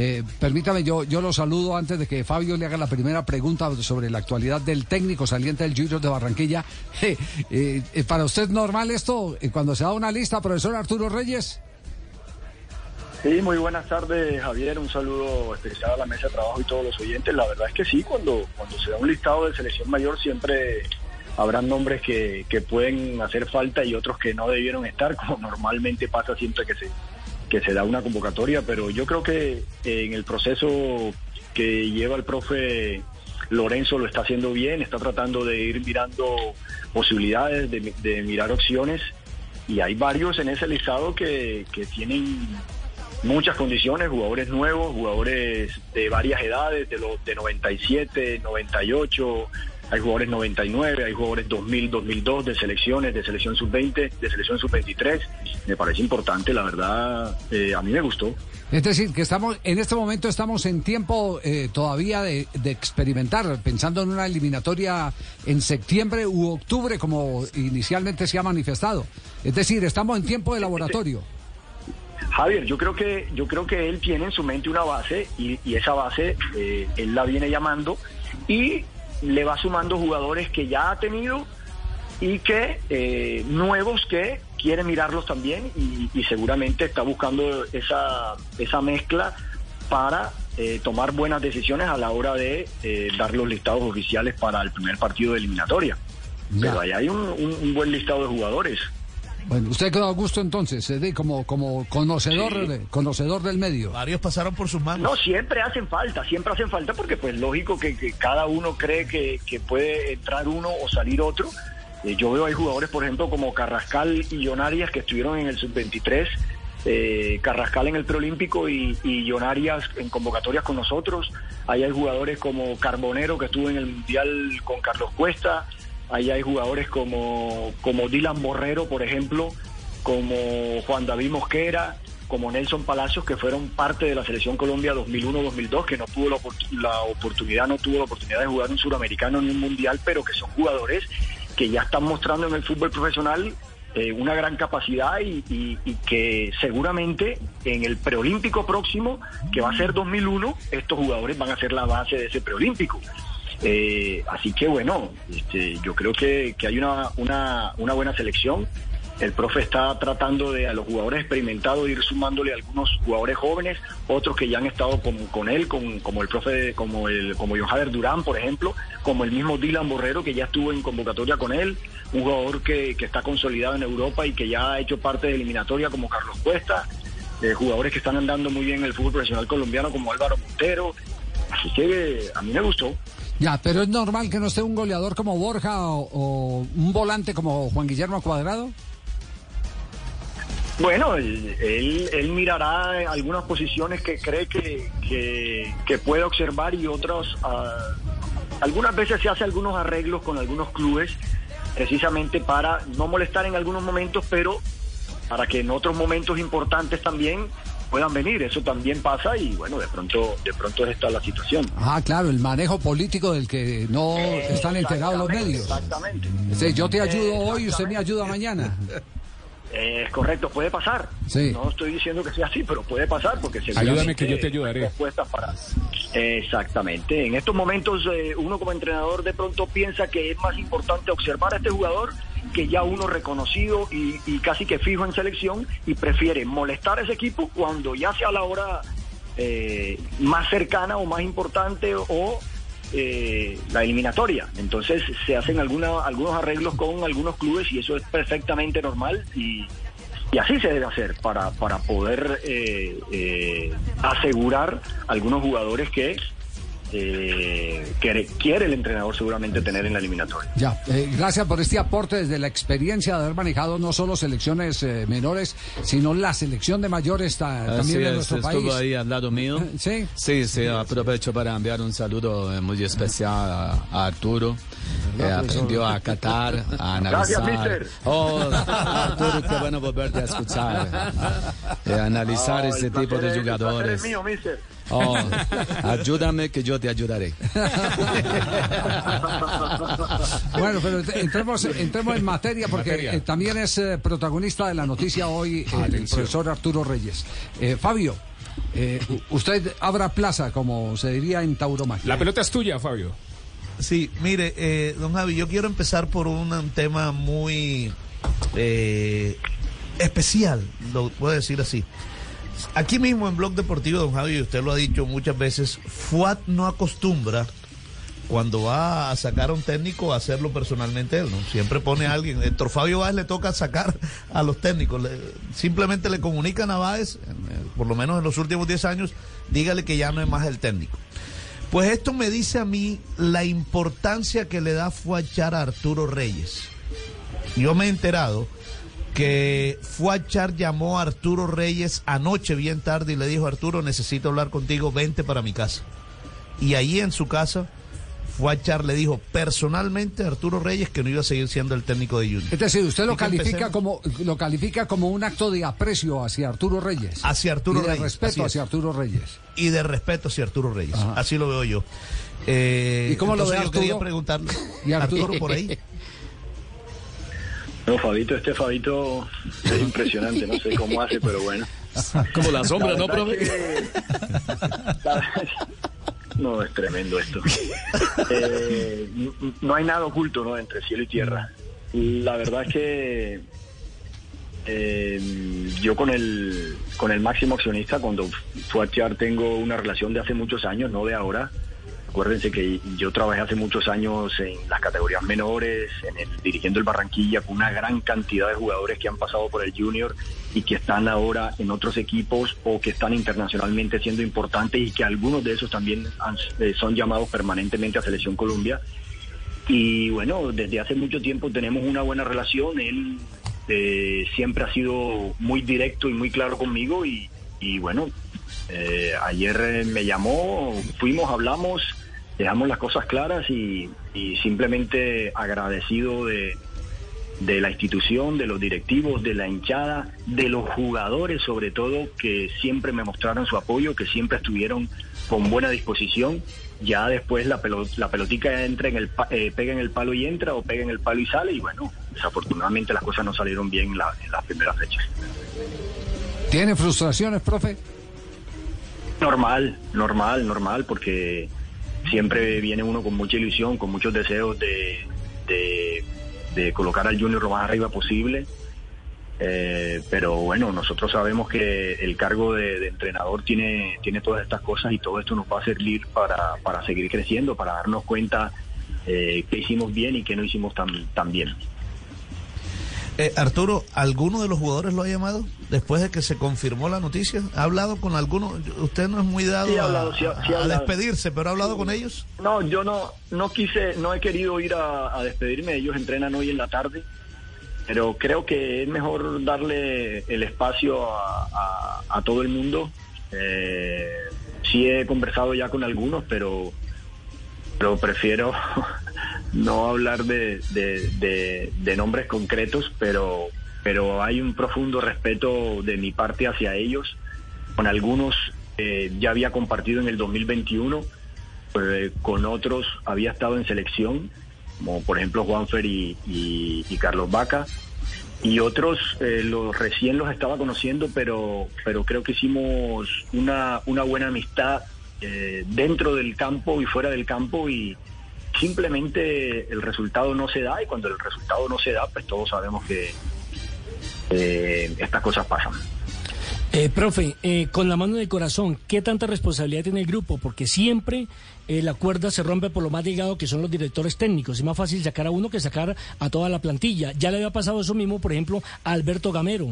Eh, permítame, yo, yo lo saludo antes de que Fabio le haga la primera pregunta sobre la actualidad del técnico saliente del Junior de Barranquilla. Eh, eh, ¿Para usted normal esto cuando se da una lista, profesor Arturo Reyes? Sí, muy buenas tardes, Javier. Un saludo especial a la mesa de trabajo y todos los oyentes. La verdad es que sí, cuando, cuando se da un listado de selección mayor siempre habrán nombres que, que pueden hacer falta y otros que no debieron estar, como normalmente pasa siempre que se, que se da una convocatoria, pero yo creo que en el proceso que lleva el profe Lorenzo lo está haciendo bien, está tratando de ir mirando posibilidades, de, mirar opciones, y hay varios en ese listado que, que tienen muchas condiciones, jugadores nuevos, jugadores de varias edades, de los de 97, 98, hay jugadores 99, hay jugadores 2000, 2002 de selecciones, de selección sub-20, de selección sub-23. Me parece importante, la verdad, eh, a mí me gustó. Es decir, que estamos en este momento estamos en tiempo eh, todavía de, experimentar, pensando en una eliminatoria en septiembre u octubre, como inicialmente se ha manifestado. Es decir, estamos en tiempo de laboratorio. Javier, yo creo que yo creo que él tiene en su mente una base y, esa base eh, él la viene llamando y le va sumando jugadores que ya ha tenido y que eh, nuevos que quiere mirarlos también y, seguramente está buscando esa, esa mezcla para eh, tomar buenas decisiones a la hora de eh, dar los listados oficiales para el primer partido de eliminatoria. Pero ahí hay un buen listado de jugadores. Bueno, usted quedó a gusto entonces, ¿eh? como, como conocedor, conocedor del medio. Varios pasaron por sus manos. No, siempre hacen falta, siempre hacen falta porque pues lógico que, cada uno cree que, puede entrar uno o salir otro. Eh, yo veo hay jugadores, por ejemplo, como Carrascal y Jonarias que estuvieron en el sub-23. Eh, Carrascal en el preolímpico y, y en convocatorias con nosotros. Ahí hay jugadores como Carbonero que estuvo en el Mundial con Carlos Cuesta. Ahí hay jugadores como, como Dylan Borrero, por ejemplo, como Juan David Mosquera, como Nelson Palacios, que fueron parte de la selección Colombia 2001-2002, que no tuvo la, oportunidad, no tuvo la oportunidad de jugar un suramericano ni un mundial, pero que son jugadores que ya están mostrando en el fútbol profesional eh, una gran capacidad y, y, que seguramente en el preolímpico próximo, que va a ser 2001, estos jugadores van a ser la base de ese preolímpico. Eh, así que bueno, este, yo creo que, hay una, una, una, buena selección. El profe está tratando de a los jugadores experimentados ir sumándole algunos jugadores jóvenes, otros que ya han estado con, con él, con, como el profe, como el, como John Durán, por ejemplo, como el mismo Dylan Borrero que ya estuvo en convocatoria con él, un jugador que, que está consolidado en Europa y que ya ha hecho parte de eliminatoria como Carlos Cuesta, eh, jugadores que están andando muy bien en el fútbol profesional colombiano como Álvaro Montero. Así que a mí me gustó. Ya, pero es normal que no esté un goleador como Borja o, un volante como Juan Guillermo Cuadrado. Bueno, él, mirará algunas posiciones que cree que, que, puede observar y otras, ah, algunas veces se hace algunos arreglos con algunos clubes precisamente para no molestar en algunos momentos, pero para que en otros momentos importantes también puedan venir. Eso también pasa y bueno, de pronto, de pronto está la situación. Ah, claro, el manejo político del que no están enterados los medios. Exactamente. yo te ayudo hoy y usted me ayuda mañana. Es correcto, puede pasar. No estoy diciendo que sea así, pero puede pasar porque se Ayúdame que yo te ayudaré. Para... Exactamente. En estos momentos eh, uno como entrenador de pronto piensa que es más importante observar a este jugador que ya uno reconocido y, casi que fijo en selección y prefiere molestar a ese equipo cuando ya sea la hora eh, más cercana o más importante o eh, la eliminatoria. Entonces se hacen alguna, algunos arreglos con algunos clubes y eso es perfectamente normal y, y así se debe hacer para, para poder eh, asegurar algunos jugadores que eh, que quiere el entrenador seguramente tener en la eliminatoria. Ya, eh, gracias por este aporte desde la experiencia de haber manejado no solo selecciones eh, menores, sino la selección de mayores también de nuestro país. Estuvo ahí al lado mío. Sí. Sí, sí, aprovecho para enviar un saludo eh, muy especial a, Arturo. Que aprendió a catar, a analizar. Gracias, mister. Oh, Arturo, qué bueno volverte a escuchar. analizar ese tipo de jugadores. Mío, mister. Oh, ayúdame que yo te ayudaré. bueno, pero entremos, entremos en materia porque eh, también es eh, protagonista de la noticia hoy el profesor Arturo Reyes. Eh, Fabio, Eh, usted abra plaza, como se diría en tauromaquia. La pelota es tuya, Fabio. Sí, mire, eh, don Javi, yo quiero empezar por un, tema muy eh, especial, lo puedo decir así. Aquí mismo en Blog Deportivo, don Javi, usted lo ha dicho muchas veces, FUAT no acostumbra cuando va a sacar a un técnico a hacerlo personalmente él, ¿no? Siempre pone a alguien. Héctor Fabio Báez le toca sacar a los técnicos. Le- simplemente le comunican a Báez, por lo menos en los últimos 10 años, dígale que ya no es más el técnico. Pues esto me dice a mí la importancia que le da Fuachar a Arturo Reyes. Yo me he enterado que Fuachar llamó a Arturo Reyes anoche bien tarde y le dijo, Arturo, necesito hablar contigo, vente para mi casa. Y ahí en su casa, Fuachar le dijo personalmente a Arturo Reyes que no iba a seguir siendo el técnico de Junior. Es decir, usted lo califica como lo califica como un acto de aprecio hacia Arturo Reyes. Hacia Arturo y de Reyes, respeto hacia Arturo Reyes. y de respeto hacia Arturo Reyes. Ajá. Así lo veo yo. Eh, ¿Y cómo lo ve yo quería Arturo? preguntarle, ¿Y Arturo? Arturo por ahí. No, Fabito, este Fabito es impresionante, no sé cómo hace, pero bueno. Como la sombra, ¿no, La verdad profe? que- No, es tremendo esto. Eh, no hay nada oculto ¿no? entre cielo y tierra. La verdad es que eh, yo con el, con el máximo accionista, cuando fue a Chiar, tengo una relación de hace muchos años, no de ahora. Acuérdense que yo trabajé hace muchos años en las categorías menores, en el, dirigiendo el Barranquilla, con una gran cantidad de jugadores que han pasado por el Junior y que están ahora en otros equipos o que están internacionalmente siendo importantes y que algunos de esos también han- eh, son llamados permanentemente a Selección Colombia. Y bueno, desde hace mucho tiempo tenemos una buena relación. Él eh, siempre ha sido muy directo y muy claro conmigo y, y bueno, eh, ayer eh, me llamó, fuimos, hablamos, dejamos las cosas claras y, simplemente agradecido de, de la institución, de los directivos, de la hinchada, de los jugadores sobre todo, que siempre me mostraron su apoyo, que siempre estuvieron con buena disposición. Ya después la, pelo- la pelotica entra en el eh, pega en el palo y entra o pega en el palo y sale y bueno, desafortunadamente las cosas no salieron bien en las primeras fechas. ¿Tiene frustraciones, profe? Normal, normal, normal, porque siempre viene uno con mucha ilusión, con muchos deseos de, de, colocar al Junior lo más arriba posible. Eh, pero bueno, nosotros sabemos que el cargo de, de entrenador tiene, tiene todas estas cosas y todo esto nos va a servir para, para seguir creciendo, para darnos cuenta eh, qué hicimos bien y qué no hicimos tan, tan bien. Eh, Arturo, ¿alguno de los jugadores lo ha llamado después de que se confirmó la noticia? ¿Ha hablado con alguno? Usted no es muy dado Sí, a- hablado, sí, a, sí he a hablado. despedirse, pero ¿ha hablado con ellos? No, yo no, no quise, no he querido ir a, a despedirme. Ellos entrenan hoy en la tarde, pero creo que es mejor darle el espacio a todo el mundo. Eh, sí he conversado ya con algunos, pero, pero prefiero no hablar de, de- nombres concretos, pero, pero hay un profundo respeto de mi parte hacia ellos. Con algunos eh, ya había compartido en el 2021 eh, con otros había estado en selección, como por ejemplo Juanfer y- y Carlos Vaca, y otros eh, los recién los estaba conociendo, pero, pero creo que hicimos una, una buena amistad eh, dentro del campo y fuera del campo y simplemente el resultado no se da y cuando el resultado no se da, pues todos sabemos que eh, estas cosas pasan. Eh, profe, eh, con la mano en el corazón, ¿qué tanta responsabilidad tiene el grupo? Porque siempre eh, la cuerda se rompe por lo más delgado que son los directores técnicos. Es más fácil sacar a uno que sacar a toda la plantilla. Ya le había pasado eso mismo, por ejemplo, a Alberto Gamero.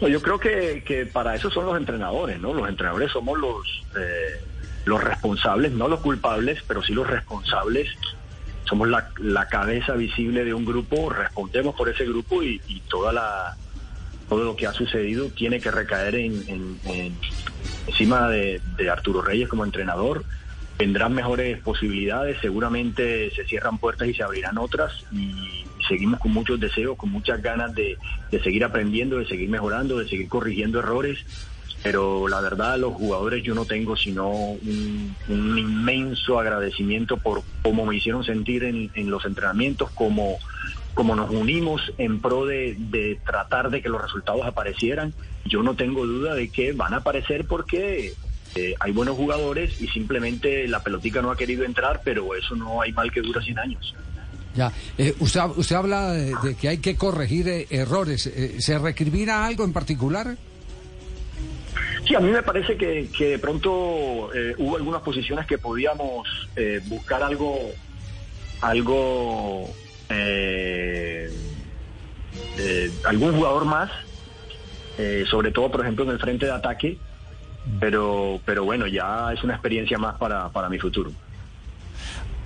No, yo creo que, que para eso son los entrenadores, ¿no? Los entrenadores somos los, eh, los responsables, no los culpables, pero sí los responsables. Somos la, la cabeza visible de un grupo, respondemos por ese grupo y, toda la todo lo que ha sucedido tiene que recaer en, en- en- encima de, de Arturo Reyes como entrenador. Vendrán mejores posibilidades, seguramente se cierran puertas y se abrirán otras y seguimos con muchos deseos, con muchas ganas de, de seguir aprendiendo, de seguir mejorando, de seguir corrigiendo errores. Pero la verdad, los jugadores yo no tengo sino un, inmenso agradecimiento por cómo me hicieron sentir en, los entrenamientos, como como nos unimos en pro de, de tratar de que los resultados aparecieran, yo no tengo duda de que van a aparecer porque eh, hay buenos jugadores y simplemente la pelotica no ha querido entrar, pero eso no hay mal que dura 100 años. Ya, eh, usted, usted habla de, que hay que corregir eh, errores. ¿Se recrimina algo en particular? Sí, a mí me parece que, que de pronto eh, hubo algunas posiciones que podíamos eh, buscar algo, algo, eh, eh, algún jugador más, sobre todo, por ejemplo, en el frente de ataque, pero, pero bueno, ya es una experiencia más para, para mi futuro.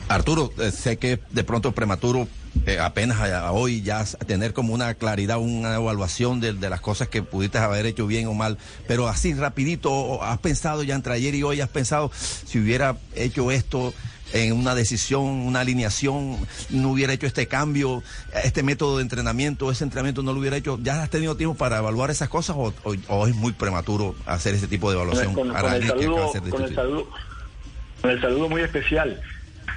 Arturo, sé que de pronto prematuro, eh, apenas a- a hoy ya tener como una claridad, una evaluación de, de las cosas que pudiste haber hecho bien o mal, pero así rapidito, ¿has pensado ya entre ayer y hoy, has pensado si hubiera hecho esto en una decisión, una alineación, no hubiera hecho este cambio, este método de entrenamiento, ese entrenamiento no lo hubiera hecho, ¿ya has tenido tiempo para evaluar esas cosas o, o- o es muy prematuro hacer ese tipo de evaluación con- el con saludo, con el saludo muy especial.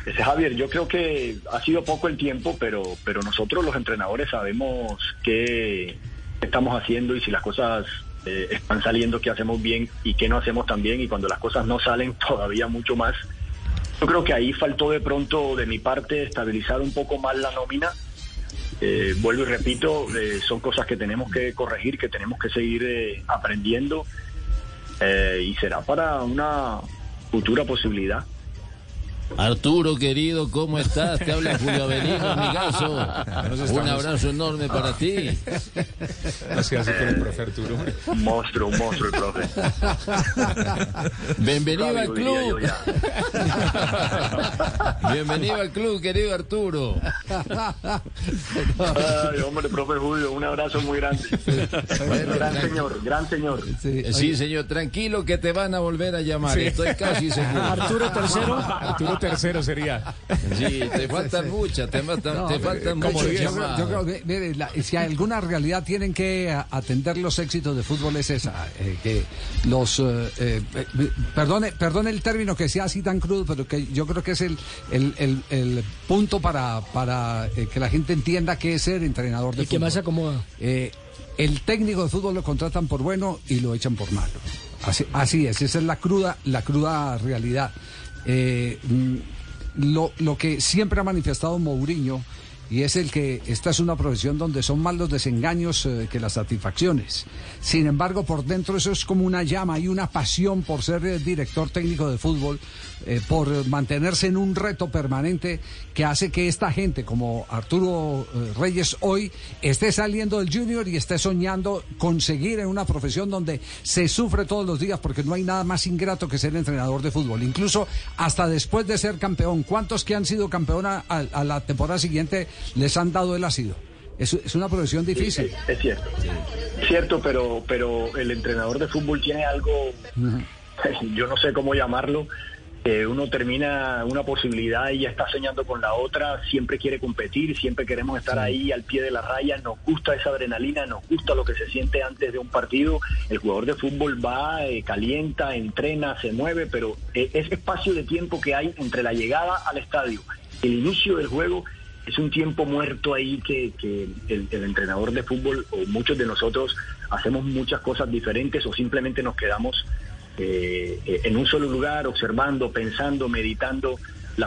Ese Javier, yo creo que ha sido poco el tiempo, pero, pero nosotros los entrenadores sabemos qué estamos haciendo y si las cosas eh, están saliendo, qué hacemos bien y qué no hacemos tan bien y cuando las cosas no salen todavía mucho más. Yo creo que ahí faltó de pronto de mi parte estabilizar un poco más la nómina. Eh, vuelvo y repito, eh, son cosas que tenemos que corregir, que tenemos que seguir aprendiendo y será para una futura posibilidad. Arturo, querido, ¿cómo estás? Te habla Julio Avelino, amigazo. Un abrazo enorme para ti. Hace con el profe Arturo. Un monstruo, un monstruo el profe. Bienvenido al club. Bienvenido al club, querido Arturo. Ay, hombre, profe Julio, un abrazo muy grande. gran señor, gran señor. Sí. Sí, señor, tranquilo que te van a volver a llamar. Estoy casi seguro. Arturo tercero. Arturo tercero sería. Sí, te faltan muchas, te faltan, No, te eh, faltan como muchas. Yo creo, llamadas. yo creo que, mire, la- si alguna realidad tienen que atender los éxitos de fútbol es esa, eh, que los, eh, eh, eh, perdone, perdone el término que sea así tan crudo, pero que yo creo que es el, el, el- el punto para, para eh, que la gente entienda qué es ser entrenador de El que fútbol. más se acomoda. Eh, el técnico de fútbol lo contratan por bueno y lo echan por malo. Así, así es, esa es la cruda, la cruda realidad. Eh, mm, lo, lo que siempre ha manifestado Mourinho y es el que esta es una profesión donde son más los desengaños eh, que las satisfacciones. Sin embargo, por dentro eso es como una llama y una pasión por ser eh, director técnico de fútbol, eh, por mantenerse en un reto permanente que hace que esta gente como Arturo Reyes hoy esté saliendo del junior y esté soñando conseguir en una profesión donde se sufre todos los días porque no hay nada más ingrato que ser entrenador de fútbol. Incluso hasta después de ser campeón, ¿cuántos que han sido campeón a la temporada siguiente les han dado el ácido? Es, es una profesión difícil. Es, es cierto. Cierto, pero, pero el entrenador de fútbol tiene algo, yo no sé cómo llamarlo, uno termina una posibilidad y ya está soñando con la otra, siempre quiere competir, siempre queremos estar ahí al pie de la raya, nos gusta esa adrenalina, nos gusta lo que se siente antes de un partido, el jugador de fútbol va, eh, calienta, entrena, se mueve, pero eh, ese espacio de tiempo que hay entre la llegada al estadio, el inicio del juego, es un tiempo muerto ahí que, que el, entrenador de fútbol o muchos de nosotros hacemos muchas cosas diferentes o simplemente nos quedamos eh, en un solo lugar observando, pensando, meditando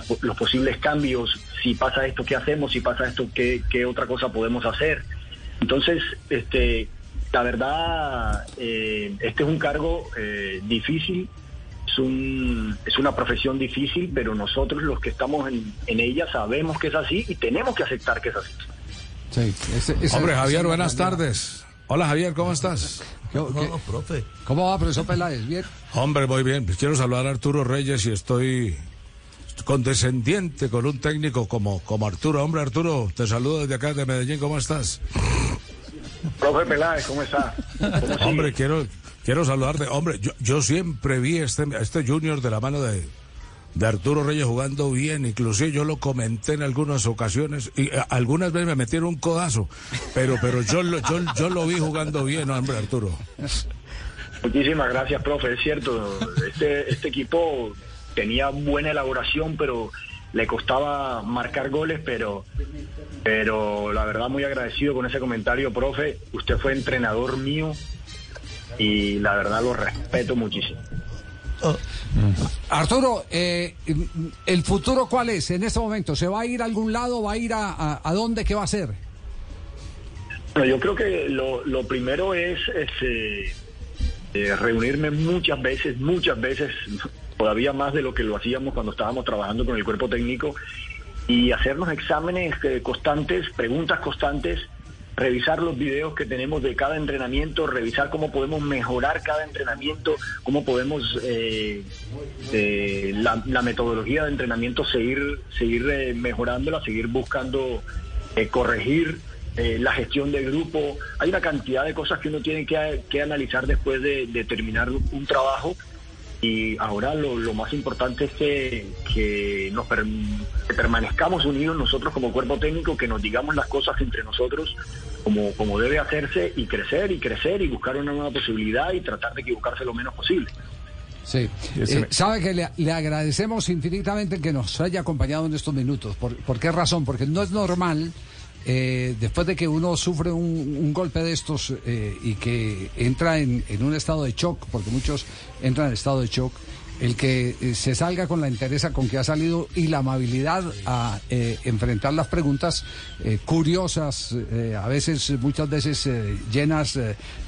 po- los posibles cambios, si pasa esto, ¿qué hacemos? Si pasa esto, ¿qué, qué otra cosa podemos hacer? Entonces, este, la verdad, eh, este es un cargo eh, difícil, es, un, es una profesión difícil, pero nosotros los que estamos en, en ella sabemos que es así y tenemos que aceptar que es así. Sí, ese- ese- Hombre, Javier, buenas tardes. Hola, Javier, ¿cómo estás? ¿Qué- qué- No, profe. ¿Cómo va, profesor Peláez? ¿Bien? Hombre, muy bien. Pues quiero saludar a Arturo Reyes y estoy condescendiente con un técnico como, como Arturo. Hombre, Arturo, te saludo desde acá, de Medellín. ¿Cómo estás? Profe Peláez, ¿cómo está? ¿Cómo? Hombre, quiero, quiero saludarte. Hombre, yo, yo siempre vi este, este Junior de la mano de, de Arturo Reyes jugando bien. Inclusive yo lo comenté en algunas ocasiones y eh, algunas veces me metieron un codazo. Pero, pero yo, lo- yo, yo lo vi jugando bien, hombre, Arturo. Muchísimas gracias, profe. Es cierto, este, este equipo tenía buena elaboración, pero le costaba marcar goles, pero, pero la verdad muy agradecido con ese comentario, profe. Usted fue entrenador mío y la verdad lo respeto muchísimo. Arturo, eh, ¿el futuro cuál es en este momento? ¿Se va a ir a algún lado? ¿Va a ir a, a, a dónde? ¿Qué va a hacer? Bueno, yo creo que lo, lo primero es, es, eh, eh, reunirme muchas veces, muchas veces, todavía más de lo que lo hacíamos cuando estábamos trabajando con el cuerpo técnico, y hacernos exámenes eh, constantes, preguntas constantes, revisar los videos que tenemos de cada entrenamiento, revisar cómo podemos mejorar cada entrenamiento, cómo podemos eh, eh, la, metodología de entrenamiento seguir, seguir eh, mejorándola, seguir buscando eh, corregir la gestión del grupo. Hay una cantidad de cosas que uno tiene que, analizar después de, terminar un trabajo y ahora lo, más importante es que, nos que permanezcamos unidos nosotros como cuerpo técnico, que nos digamos las cosas entre nosotros como, como debe hacerse y crecer y crecer y buscar una nueva posibilidad y tratar de equivocarse lo menos posible. Sí. Eh, sabe que le, le agradecemos infinitamente que nos haya acompañado en estos minutos. ¿Por, por qué razón? Porque no es normal, eh, después de que uno sufre un, un golpe de estos eh, y que entra en, en un estado de shock, porque muchos entran en estado de shock, el que eh, se salga con la entereza con que ha salido y la amabilidad a eh, enfrentar las preguntas eh, curiosas, a veces, muchas veces llenas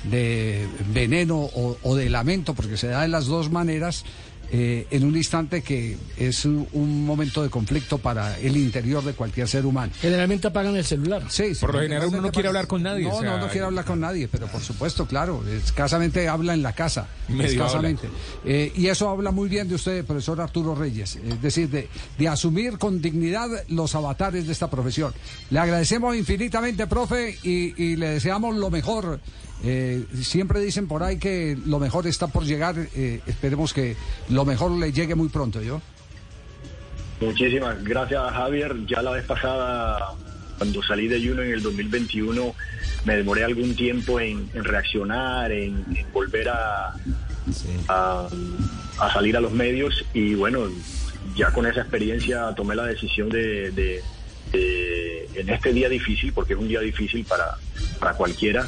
de veneno o, o de lamento, porque se da de las dos maneras. Eh, en un instante que es un, un momento de conflicto para el interior de cualquier ser humano. Generalmente apagan el celular. Sí, sí, Por lo general uno no quiere hablar con nadie, No, o sea, no, no quiere hablar con nadie, pero por supuesto, claro, escasamente habla en la casa, Medio escasamente. Eh, y eso habla muy bien de usted, profesor Arturo Reyes, es decir, de, de asumir con dignidad los avatares de esta profesión. Le agradecemos infinitamente, profe, y, y le deseamos lo mejor. Eh, siempre dicen por ahí que lo mejor está por llegar, eh, esperemos que lo mejor le llegue muy pronto, ¿yo? Muchísimas gracias, Javier. Ya la vez pasada, cuando salí de Juno en el 2021, me demoré algún tiempo en, en reaccionar, en, en volver a, a, a salir a los medios y bueno, ya con esa experiencia tomé la decisión de, de- de, en este día difícil, porque es un día difícil para, para cualquiera,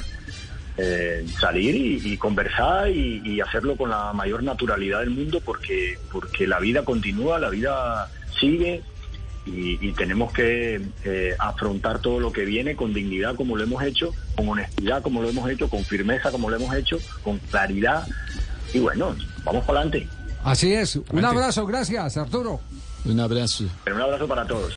eh, salir y, y conversar y, y hacerlo con la mayor naturalidad del mundo porque, porque la vida continúa, la vida sigue y, y tenemos que eh, afrontar todo lo que viene con dignidad como lo hemos hecho, con honestidad como lo hemos hecho, con firmeza como lo hemos hecho, con claridad y bueno, vamos para adelante. Así es. Un abrazo, gracias, Arturo. Un abrazo. Un abrazo para todos.